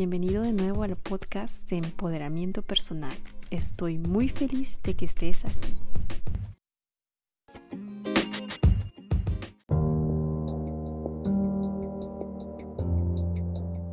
Bienvenido de nuevo al podcast de empoderamiento personal. Estoy muy feliz de que estés aquí.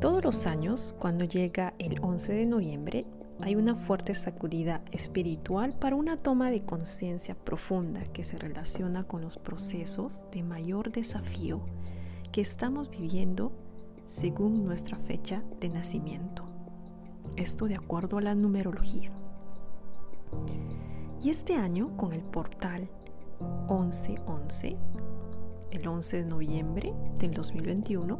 Todos los años, cuando llega el 11 de noviembre, hay una fuerte sacudida espiritual para una toma de conciencia profunda que se relaciona con los procesos de mayor desafío que estamos viviendo según nuestra fecha de nacimiento. Esto de acuerdo a la numerología. Y este año con el portal 1111, el 11 de noviembre del 2021,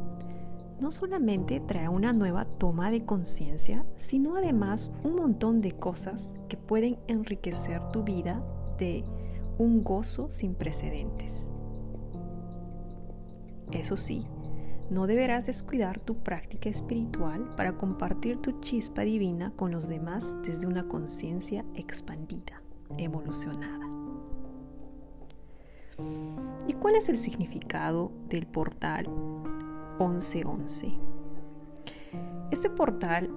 no solamente trae una nueva toma de conciencia, sino además un montón de cosas que pueden enriquecer tu vida de un gozo sin precedentes. Eso sí, no deberás descuidar tu práctica espiritual para compartir tu chispa divina con los demás desde una conciencia expandida, evolucionada. ¿Y cuál es el significado del portal 1111? Este portal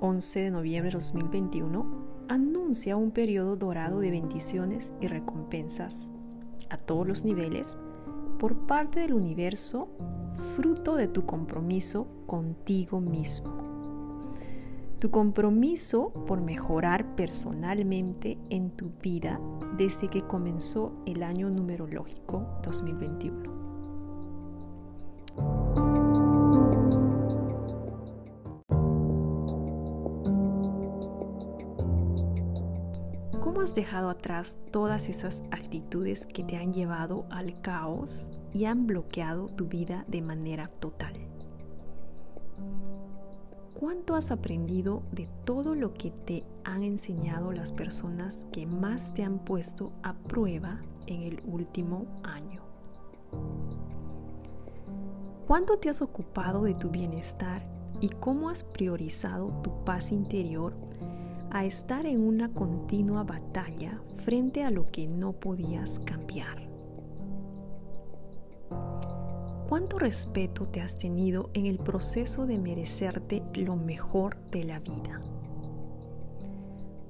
11 de noviembre de 2021 anuncia un periodo dorado de bendiciones y recompensas a todos los niveles por parte del universo fruto de tu compromiso contigo mismo. Tu compromiso por mejorar personalmente en tu vida desde que comenzó el año numerológico 2021. ¿Cómo has dejado atrás todas esas actitudes que te han llevado al caos y han bloqueado tu vida de manera total? ¿Cuánto has aprendido de todo lo que te han enseñado las personas que más te han puesto a prueba en el último año? ¿Cuánto te has ocupado de tu bienestar y cómo has priorizado tu paz interior a estar en una continua batalla frente a lo que no podías cambiar. ¿Cuánto respeto te has tenido en el proceso de merecerte lo mejor de la vida?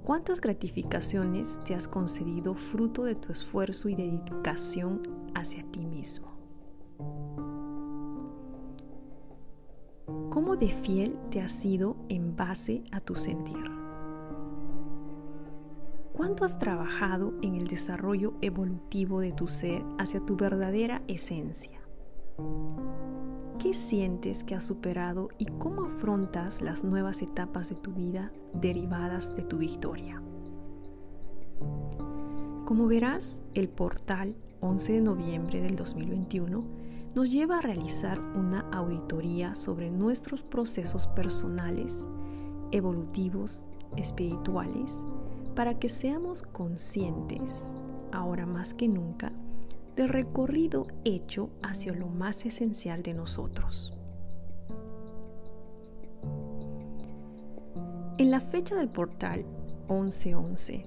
¿Cuántas gratificaciones te has concedido fruto de tu esfuerzo y dedicación hacia ti mismo? ¿Cómo de fiel te has sido en base a tu sentir? ¿Cuánto has trabajado en el desarrollo evolutivo de tu ser hacia tu verdadera esencia? ¿Qué sientes que has superado y cómo afrontas las nuevas etapas de tu vida derivadas de tu victoria? Como verás, el portal 11 de noviembre del 2021 nos lleva a realizar una auditoría sobre nuestros procesos personales, evolutivos, espirituales, para que seamos conscientes, ahora más que nunca, del recorrido hecho hacia lo más esencial de nosotros. En la fecha del portal 1111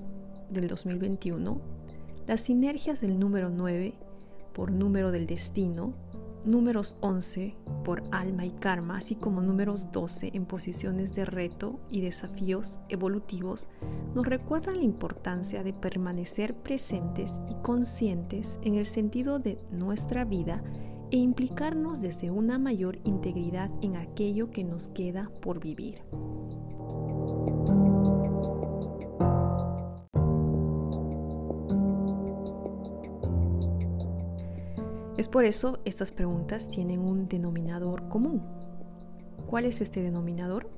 del 2021, las sinergias del número 9 por número del destino números 11 por alma y karma, así como números 12 en posiciones de reto y desafíos evolutivos, nos recuerdan la importancia de permanecer presentes y conscientes en el sentido de nuestra vida e implicarnos desde una mayor integridad en aquello que nos queda por vivir. Es por eso estas preguntas tienen un denominador común. ¿Cuál es este denominador?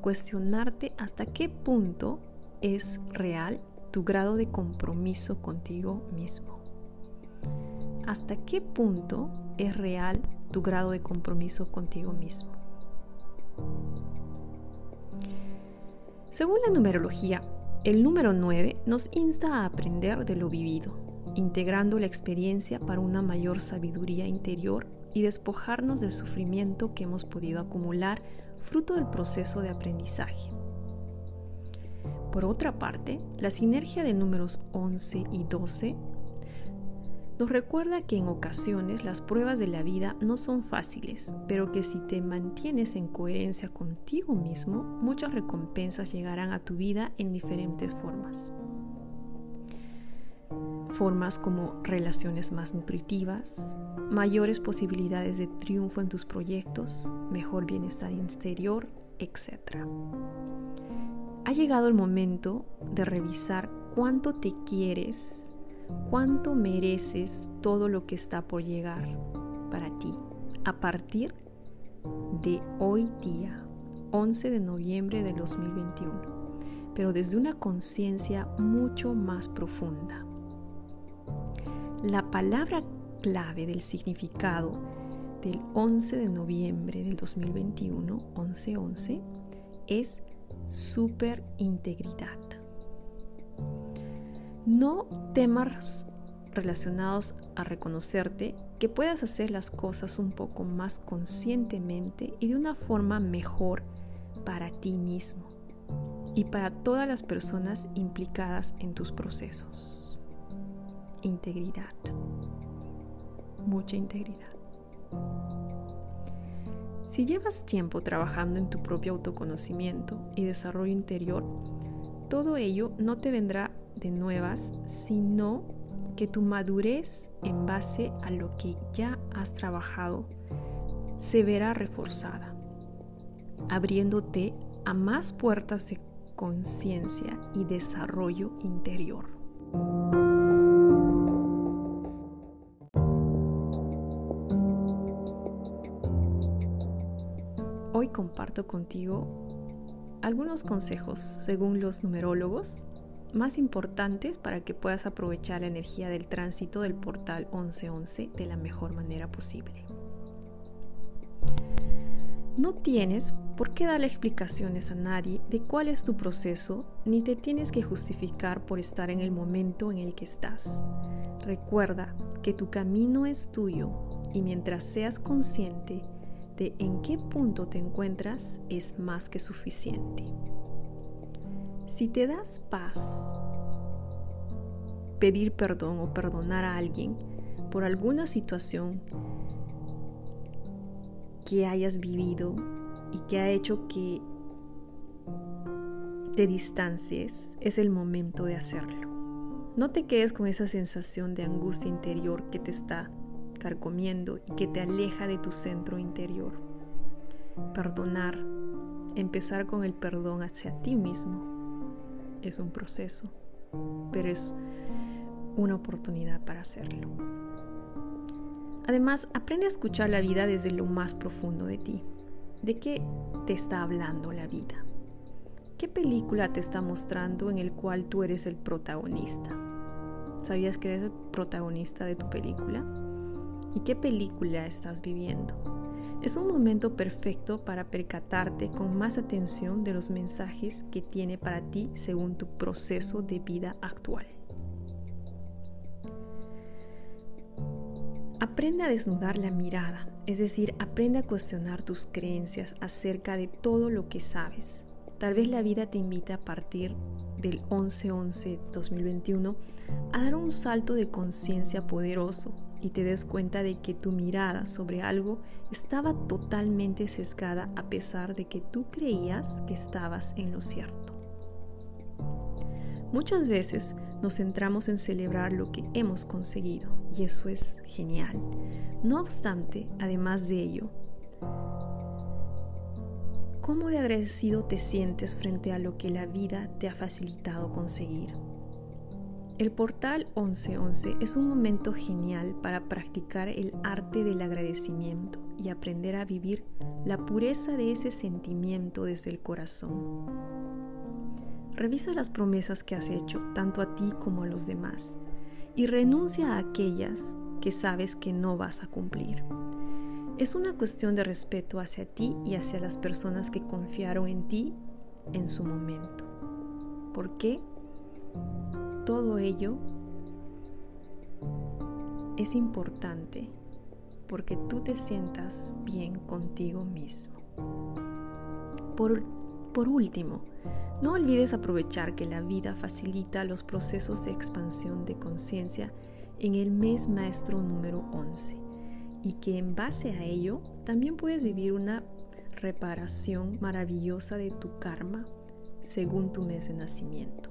Cuestionarte hasta qué punto es real tu grado de compromiso contigo mismo. ¿Hasta qué punto es real tu grado de compromiso contigo mismo? Según la numerología, el número 9 nos insta a aprender de lo vivido integrando la experiencia para una mayor sabiduría interior y despojarnos del sufrimiento que hemos podido acumular fruto del proceso de aprendizaje. Por otra parte, la sinergia de números 11 y 12 nos recuerda que en ocasiones las pruebas de la vida no son fáciles, pero que si te mantienes en coherencia contigo mismo, muchas recompensas llegarán a tu vida en diferentes formas. Formas como relaciones más nutritivas, mayores posibilidades de triunfo en tus proyectos, mejor bienestar interior, etc. Ha llegado el momento de revisar cuánto te quieres cuánto mereces todo lo que está por llegar para ti a partir de hoy día, 11 de noviembre de 2021, pero desde una conciencia mucho más profunda. La palabra clave del significado del 11 de noviembre del 2021, 1111, es superintegridad. No temas relacionados a reconocerte que puedas hacer las cosas un poco más conscientemente y de una forma mejor para ti mismo y para todas las personas implicadas en tus procesos. Integridad. Mucha integridad. Si llevas tiempo trabajando en tu propio autoconocimiento y desarrollo interior, todo ello no te vendrá de nuevas, sino que tu madurez en base a lo que ya has trabajado se verá reforzada, abriéndote a más puertas de conciencia y desarrollo interior. Comparto contigo algunos consejos según los numerólogos más importantes para que puedas aprovechar la energía del tránsito del portal 1111 de la mejor manera posible. No tienes por qué darle explicaciones a nadie de cuál es tu proceso, ni te tienes que justificar por estar en el momento en el que estás. Recuerda que tu camino es tuyo y mientras seas consciente en qué punto te encuentras, es más que suficiente. Si te das paz, pedir perdón o perdonar a alguien por alguna situación que hayas vivido y que ha hecho que te distancies, es el momento de hacerlo. No te quedes con esa sensación de angustia interior que te está carcomiendo y que te aleja de tu centro interior. Perdonar, empezar con el perdón hacia ti mismo, es un proceso, pero es una oportunidad para hacerlo. Además, aprende a escuchar la vida desde lo más profundo de ti. ¿De qué te está hablando la vida? ¿Qué película te está mostrando en el cual tú eres el protagonista? ¿Sabías que eres el protagonista de tu película? ¿Y qué película estás viviendo? Es un momento perfecto para percatarte con más atención de los mensajes que tiene para ti según tu proceso de vida actual. Aprende a desnudar la mirada, es decir, aprende a cuestionar tus creencias acerca de todo lo que sabes. Tal vez la vida te invita a partir del 11-11-2021 a dar un salto de conciencia poderoso y te des cuenta de que tu mirada sobre algo estaba totalmente sesgada a pesar de que tú creías que estabas en lo cierto. Muchas veces nos centramos en celebrar lo que hemos conseguido y eso es genial. No obstante, además de ello, ¿cómo de agradecido te sientes frente a lo que la vida te ha facilitado conseguir? El portal 1111 es un momento genial para practicar el arte del agradecimiento y aprender a vivir la pureza de ese sentimiento desde el corazón. Revisa las promesas que has hecho tanto a ti como a los demás y renuncia a aquellas que sabes que no vas a cumplir. Es una cuestión de respeto hacia ti y hacia las personas que confiaron en ti en su momento. ¿Por qué? Todo ello es importante porque tú te sientas bien contigo mismo. Por, por, último, no olvides aprovechar que la vida facilita los procesos de expansión de conciencia en el mes maestro número 11 y que en base a ello también puedes vivir una reparación maravillosa de tu karma según tu mes de nacimiento.